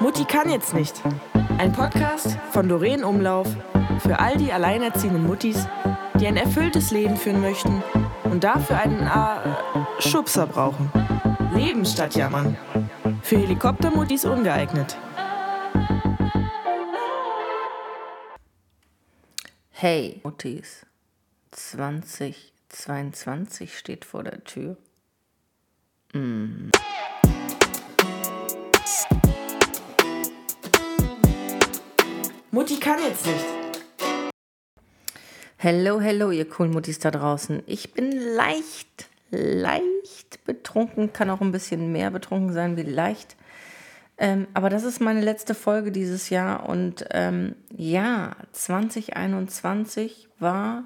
Mutti kann jetzt nicht. Ein Podcast von Doreen Umlauf für all die alleinerziehenden Muttis, die ein erfülltes Leben führen möchten und dafür einen äh, Schubser brauchen. Leben statt jammern. Für Helikoptermuttis ungeeignet. Hey, Muttis. 2022 steht vor der Tür. Mm. Mutti kann jetzt nicht. Hello, hello, ihr coolen Muttis da draußen. Ich bin leicht, leicht betrunken, kann auch ein bisschen mehr betrunken sein wie leicht. Ähm, aber das ist meine letzte Folge dieses Jahr und ähm, ja, 2021 war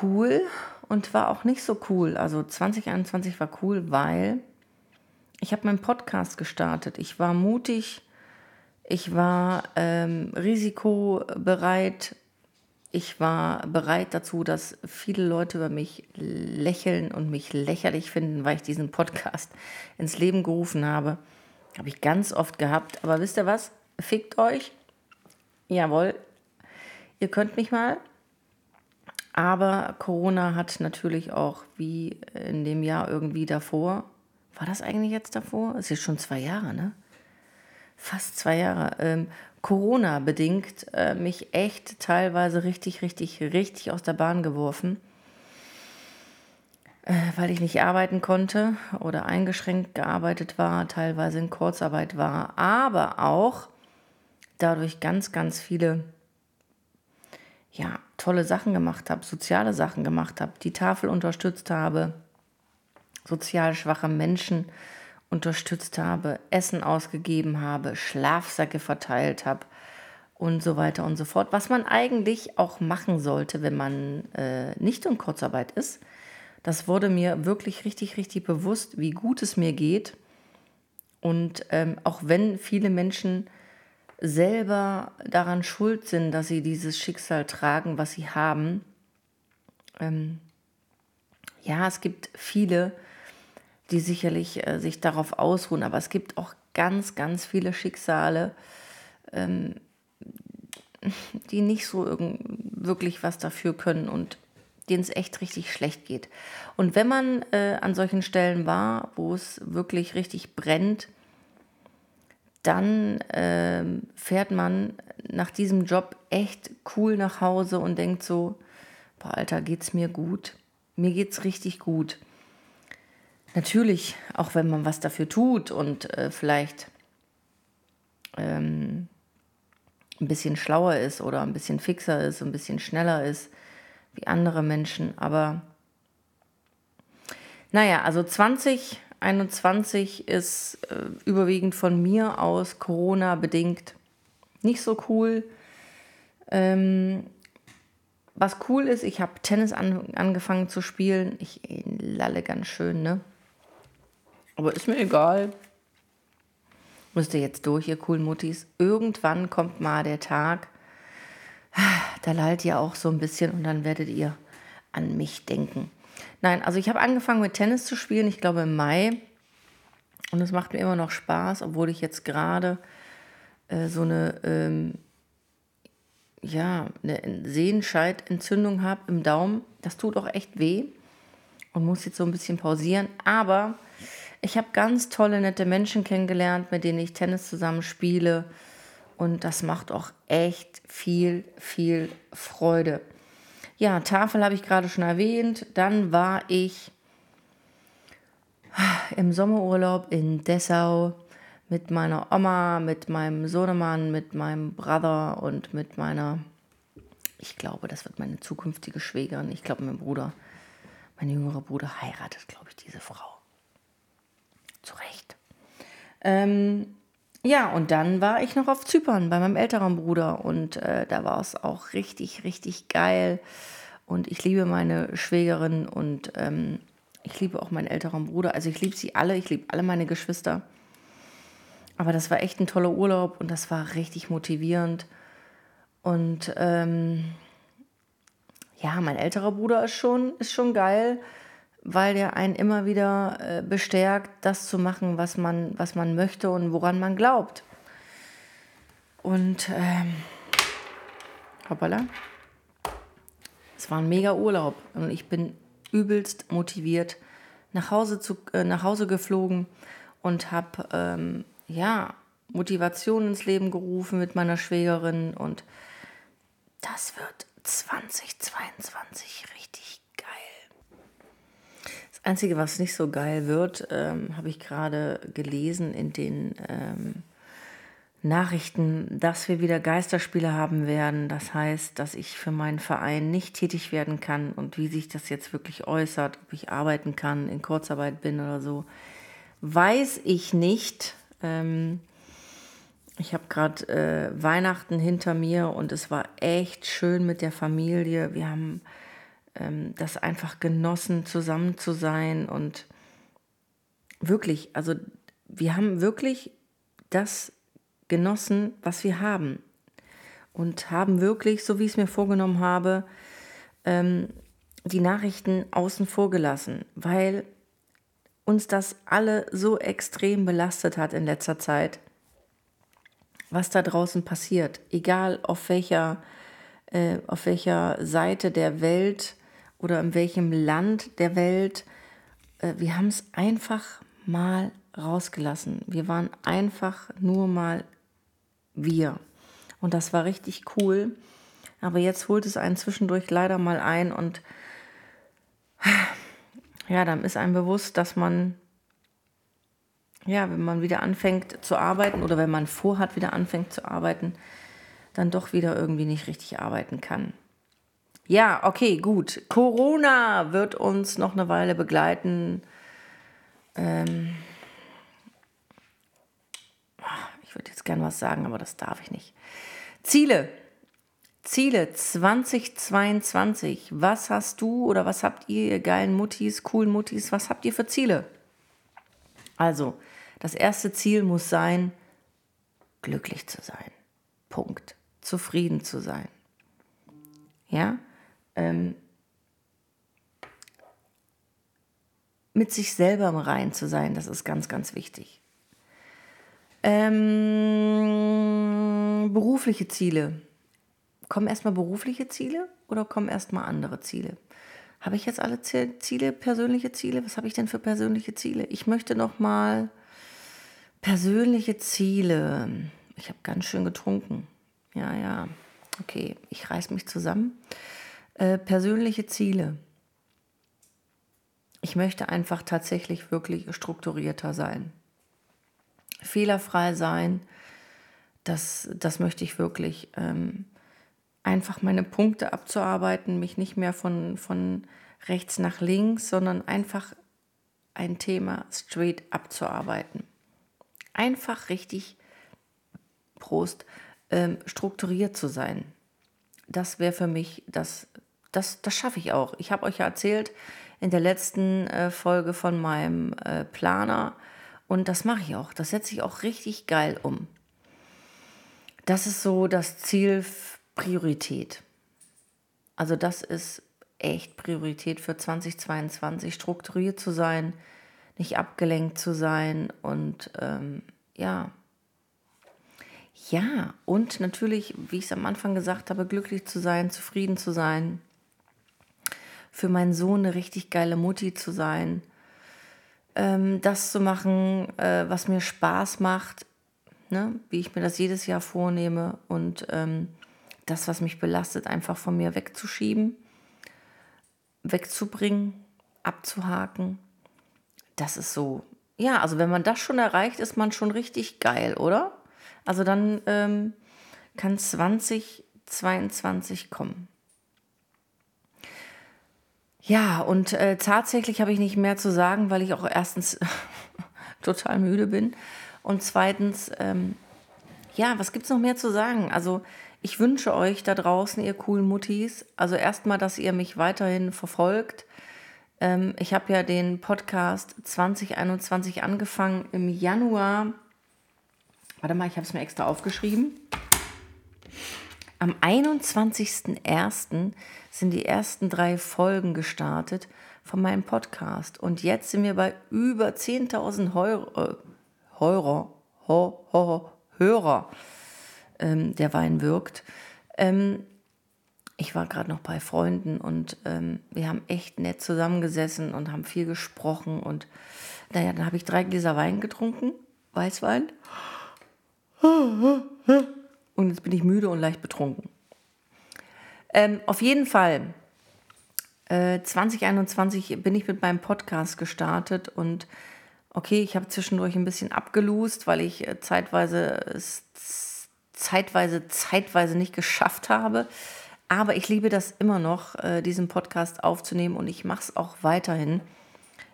cool und war auch nicht so cool. Also 2021 war cool, weil ich habe meinen Podcast gestartet. Ich war mutig, ich war ähm, risikobereit, ich war bereit dazu, dass viele Leute über mich lächeln und mich lächerlich finden, weil ich diesen Podcast ins Leben gerufen habe. Habe ich ganz oft gehabt. Aber wisst ihr was? Fickt euch. Jawohl. Ihr könnt mich mal. Aber Corona hat natürlich auch, wie in dem Jahr irgendwie davor, war das eigentlich jetzt davor? Es ist schon zwei Jahre, ne? Fast zwei Jahre. Ähm, Corona bedingt äh, mich echt teilweise richtig, richtig, richtig aus der Bahn geworfen, äh, weil ich nicht arbeiten konnte oder eingeschränkt gearbeitet war, teilweise in Kurzarbeit war, aber auch dadurch ganz, ganz viele ja, tolle Sachen gemacht habe, soziale Sachen gemacht habe, die Tafel unterstützt habe, sozial schwache Menschen unterstützt habe, Essen ausgegeben habe, Schlafsäcke verteilt habe und so weiter und so fort. Was man eigentlich auch machen sollte, wenn man äh, nicht in Kurzarbeit ist. Das wurde mir wirklich richtig, richtig bewusst, wie gut es mir geht. Und ähm, auch wenn viele Menschen selber daran schuld sind, dass sie dieses Schicksal tragen, was sie haben. Ähm, ja, es gibt viele, die sicherlich äh, sich darauf ausruhen, aber es gibt auch ganz, ganz viele Schicksale, ähm, die nicht so wirklich was dafür können und denen es echt richtig schlecht geht. Und wenn man äh, an solchen Stellen war, wo es wirklich richtig brennt, dann äh, fährt man nach diesem Job echt cool nach Hause und denkt so, boah, Alter, geht's mir gut. Mir geht's richtig gut. Natürlich, auch wenn man was dafür tut und äh, vielleicht ähm, ein bisschen schlauer ist oder ein bisschen fixer ist, ein bisschen schneller ist wie andere Menschen. Aber naja, also 20 21 ist äh, überwiegend von mir aus Corona bedingt nicht so cool. Ähm, was cool ist, ich habe Tennis an, angefangen zu spielen. Ich lalle ganz schön, ne? Aber ist mir egal. Müsst ihr jetzt durch, ihr coolen Muttis. Irgendwann kommt mal der Tag, da lallt ihr auch so ein bisschen und dann werdet ihr an mich denken. Nein, also ich habe angefangen mit Tennis zu spielen, ich glaube im Mai. Und es macht mir immer noch Spaß, obwohl ich jetzt gerade äh, so eine, ähm, ja, eine Sehenscheidentzündung habe im Daumen. Das tut auch echt weh und muss jetzt so ein bisschen pausieren. Aber ich habe ganz tolle, nette Menschen kennengelernt, mit denen ich Tennis zusammen spiele. Und das macht auch echt viel, viel Freude. Ja, Tafel habe ich gerade schon erwähnt. Dann war ich im Sommerurlaub in Dessau mit meiner Oma, mit meinem Sohnemann, mit meinem Brother und mit meiner, ich glaube, das wird meine zukünftige Schwägerin. Ich glaube, mein Bruder, mein jüngerer Bruder heiratet, glaube ich, diese Frau. Ähm, ja, und dann war ich noch auf Zypern bei meinem älteren Bruder und äh, da war es auch richtig, richtig geil. Und ich liebe meine Schwägerin und ähm, ich liebe auch meinen älteren Bruder. Also ich liebe sie alle, ich liebe alle meine Geschwister. Aber das war echt ein toller Urlaub und das war richtig motivierend. Und ähm, ja, mein älterer Bruder ist schon, ist schon geil, weil der einen immer wieder äh, bestärkt, das zu machen, was man, was man möchte und woran man glaubt. Und ähm, hoppala. Es war ein mega Urlaub und ich bin übelst motiviert nach Hause, zu, äh, nach Hause geflogen und habe ähm, ja, Motivation ins Leben gerufen mit meiner Schwägerin und das wird 2022 richtig Einzige, was nicht so geil wird, ähm, habe ich gerade gelesen in den ähm, Nachrichten, dass wir wieder Geisterspiele haben werden. Das heißt, dass ich für meinen Verein nicht tätig werden kann und wie sich das jetzt wirklich äußert, ob ich arbeiten kann, in Kurzarbeit bin oder so, weiß ich nicht. Ähm, ich habe gerade äh, Weihnachten hinter mir und es war echt schön mit der Familie. Wir haben das einfach genossen, zusammen zu sein und wirklich, also wir haben wirklich das genossen, was wir haben und haben wirklich, so wie ich es mir vorgenommen habe, ähm, die Nachrichten außen vor gelassen, weil uns das alle so extrem belastet hat in letzter Zeit was da draußen passiert, egal auf welcher, äh, auf welcher Seite der Welt oder in welchem Land der Welt. Äh, wir haben es einfach mal rausgelassen. Wir waren einfach nur mal wir. Und das war richtig cool. Aber jetzt holt es einen zwischendurch leider mal ein und ja, dann ist einem bewusst, dass man ja, wenn man wieder anfängt zu arbeiten oder wenn man vorhat, wieder anfängt zu arbeiten, dann doch wieder irgendwie nicht richtig arbeiten kann. Ja, okay, gut. Corona wird uns noch eine Weile begleiten. Ähm ich würde jetzt gern was sagen, aber das darf ich nicht. Ziele. Ziele 2022. Was hast du oder was habt ihr, ihr geilen Muttis, coolen Muttis, was habt ihr für Ziele? Also, das erste Ziel muss sein, glücklich zu sein. Punkt. Zufrieden zu sein. Ja? Ähm, mit sich selber im Rein zu sein, das ist ganz, ganz wichtig. Ähm, berufliche Ziele. Kommen erstmal berufliche Ziele oder kommen erstmal andere Ziele? Habe ich jetzt alle Ziele, persönliche Ziele? Was habe ich denn für persönliche Ziele? Ich möchte noch mal Persönliche Ziele. Ich habe ganz schön getrunken. Ja, ja. Okay, ich reiß mich zusammen. Äh, persönliche Ziele. Ich möchte einfach tatsächlich wirklich strukturierter sein. Fehlerfrei sein. Das, das möchte ich wirklich. Ähm, einfach meine Punkte abzuarbeiten, mich nicht mehr von, von rechts nach links, sondern einfach ein Thema straight abzuarbeiten einfach richtig, Prost, ähm, strukturiert zu sein. Das wäre für mich, das, das, das schaffe ich auch. Ich habe euch ja erzählt in der letzten äh, Folge von meinem äh, Planer und das mache ich auch. Das setze ich auch richtig geil um. Das ist so das Ziel Priorität. Also das ist echt Priorität für 2022, strukturiert zu sein, nicht abgelenkt zu sein und ähm, ja. Ja, und natürlich, wie ich es am Anfang gesagt habe, glücklich zu sein, zufrieden zu sein, für meinen Sohn eine richtig geile Mutti zu sein, ähm, das zu machen, äh, was mir Spaß macht, ne? wie ich mir das jedes Jahr vornehme und ähm, das, was mich belastet, einfach von mir wegzuschieben, wegzubringen, abzuhaken das ist so, ja, also wenn man das schon erreicht, ist man schon richtig geil, oder? Also dann ähm, kann 2022 kommen. Ja, und äh, tatsächlich habe ich nicht mehr zu sagen, weil ich auch erstens total müde bin und zweitens, ähm, ja, was gibt es noch mehr zu sagen? Also ich wünsche euch da draußen, ihr coolen Muttis, also erstmal, dass ihr mich weiterhin verfolgt, ähm, ich habe ja den Podcast 2021 angefangen im Januar. Warte mal, ich habe es mir extra aufgeschrieben. Am 21.01. sind die ersten drei Folgen gestartet von meinem Podcast. Und jetzt sind wir bei über 10.000 Euro, äh, Euro, ho, ho, Hörer, ähm, der Wein wirkt. Ähm, ich war gerade noch bei Freunden und ähm, wir haben echt nett zusammengesessen und haben viel gesprochen. Und naja, dann habe ich drei Gläser Wein getrunken, Weißwein. Und jetzt bin ich müde und leicht betrunken. Ähm, auf jeden Fall, äh, 2021 bin ich mit meinem Podcast gestartet und okay, ich habe zwischendurch ein bisschen abgelust, weil ich äh, zeitweise es zeitweise, zeitweise nicht geschafft habe. Aber ich liebe das immer noch, äh, diesen Podcast aufzunehmen und ich mache es auch weiterhin.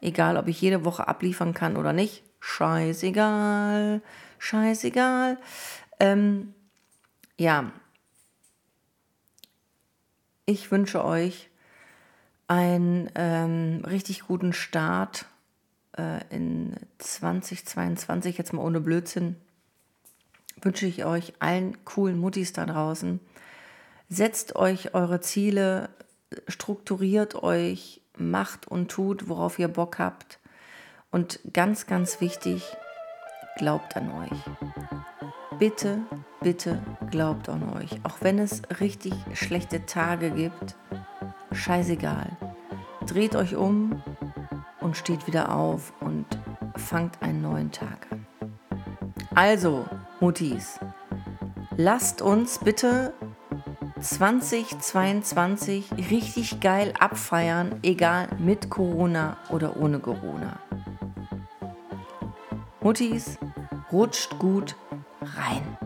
Egal, ob ich jede Woche abliefern kann oder nicht. Scheißegal, scheißegal. Ähm, ja, ich wünsche euch einen ähm, richtig guten Start äh, in 2022, jetzt mal ohne Blödsinn. Wünsche ich euch allen coolen Muttis da draußen Setzt euch eure Ziele, strukturiert euch, macht und tut, worauf ihr Bock habt. Und ganz, ganz wichtig, glaubt an euch. Bitte, bitte glaubt an euch. Auch wenn es richtig schlechte Tage gibt, scheißegal. Dreht euch um und steht wieder auf und fangt einen neuen Tag an. Also, Muttis, lasst uns bitte 2022 richtig geil abfeiern, egal mit Corona oder ohne Corona. Muttis, rutscht gut rein.